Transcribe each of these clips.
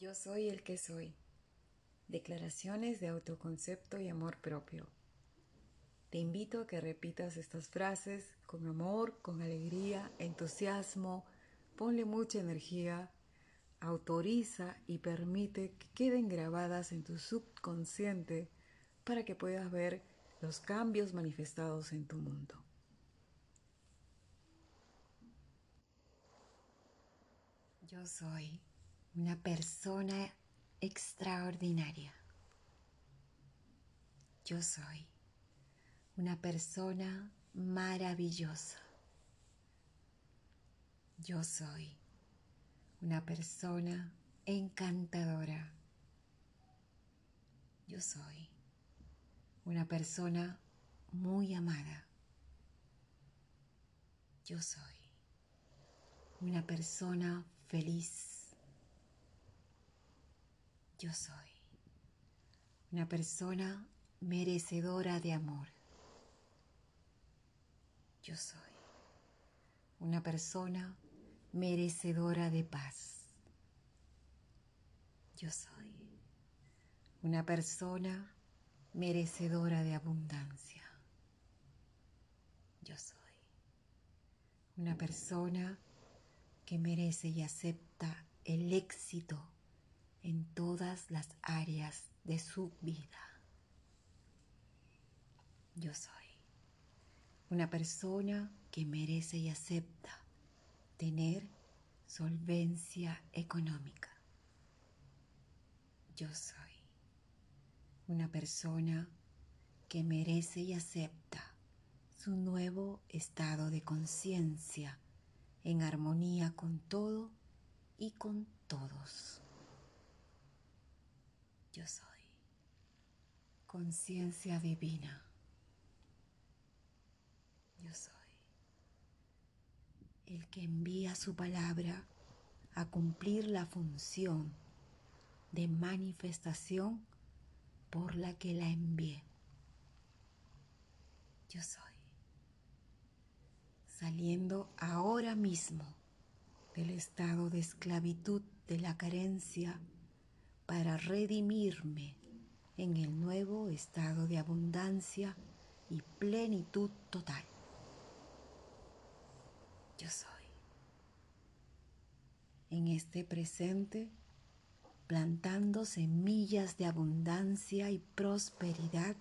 Yo soy el que soy. Declaraciones de autoconcepto y amor propio. Te invito a que repitas estas frases con amor, con alegría, entusiasmo, ponle mucha energía, autoriza y permite que queden grabadas en tu subconsciente para que puedas ver los cambios manifestados en tu mundo. Yo soy una persona extraordinaria. Yo soy una persona maravillosa. Yo soy una persona encantadora. Yo soy una persona muy amada. Yo soy una persona feliz. Yo soy una persona merecedora de amor. Yo soy una persona merecedora de paz. Yo soy una persona merecedora de abundancia. Yo soy una persona que merece y acepta el éxito en todas las áreas de su vida. Yo soy una persona que merece y acepta tener solvencia económica. Yo soy una persona que merece y acepta su nuevo estado de conciencia en armonía con todo y con todos. Yo soy conciencia divina. Yo soy el que envía su palabra a cumplir la función de manifestación por la que la envié. Yo soy. Saliendo ahora mismo del estado de esclavitud de la carencia para redimirme en el nuevo estado de abundancia y plenitud total. Yo soy. En este presente plantando semillas de abundancia y prosperidad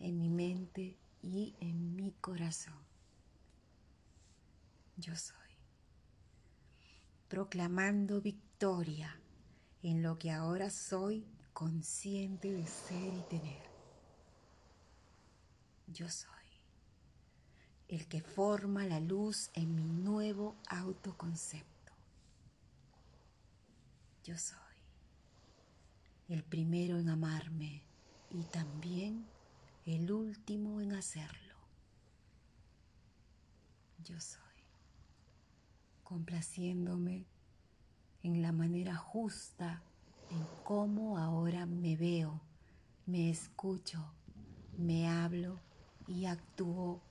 en mi mente y en mi corazón. Yo soy. Proclamando victoria en lo que ahora soy consciente de ser y tener. Yo soy el que forma la luz en mi nuevo autoconcepto. Yo soy el primero en amarme y también el último en hacerlo. Yo soy, complaciéndome en la manera justa en cómo ahora me veo, me escucho, me hablo y actúo,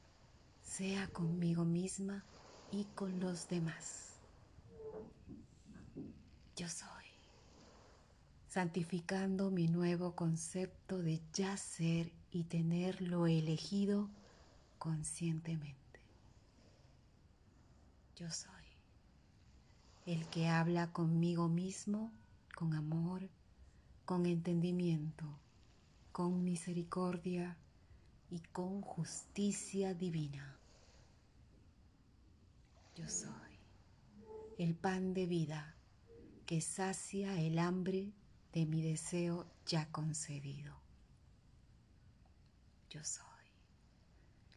sea conmigo misma y con los demás. Yo soy santificando mi nuevo concepto de ya ser y tener lo elegido conscientemente. Yo soy el que habla conmigo mismo con amor, con entendimiento, con misericordia y con justicia divina. Yo soy el pan de vida que sacia el hambre de mi deseo ya concebido. Yo soy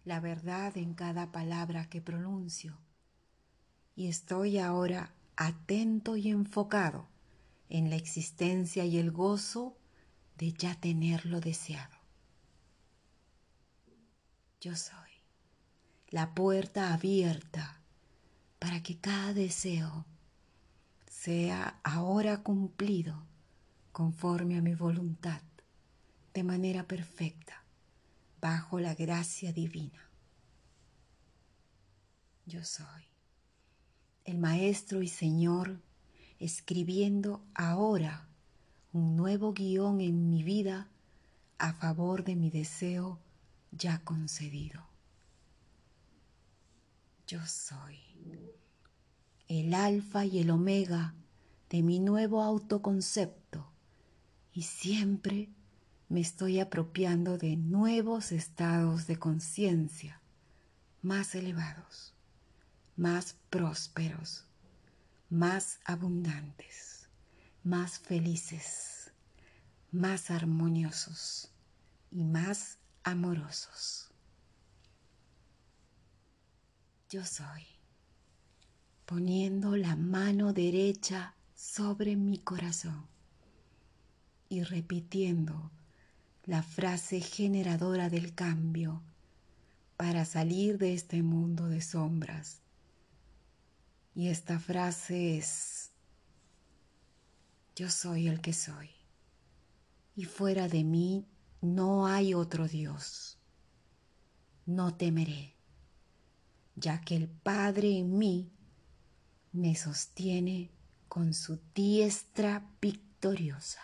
la verdad en cada palabra que pronuncio y estoy ahora atento y enfocado en la existencia y el gozo de ya tenerlo deseado. Yo soy la puerta abierta para que cada deseo sea ahora cumplido conforme a mi voluntad, de manera perfecta, bajo la gracia divina. Yo soy el Maestro y Señor escribiendo ahora un nuevo guion en mi vida a favor de mi deseo ya concedido. Yo soy el alfa y el omega de mi nuevo autoconcepto y siempre me estoy apropiando de nuevos estados de conciencia más elevados, más prósperos, más abundantes, más felices, más armoniosos y más amorosos. Yo soy, poniendo la mano derecha sobre mi corazón y repitiendo la frase generadora del cambio para salir de este mundo de sombras. Y esta frase es, yo soy el que soy, y fuera de mí no hay otro Dios. No temeré, ya que el Padre en mí me sostiene con su diestra victoriosa.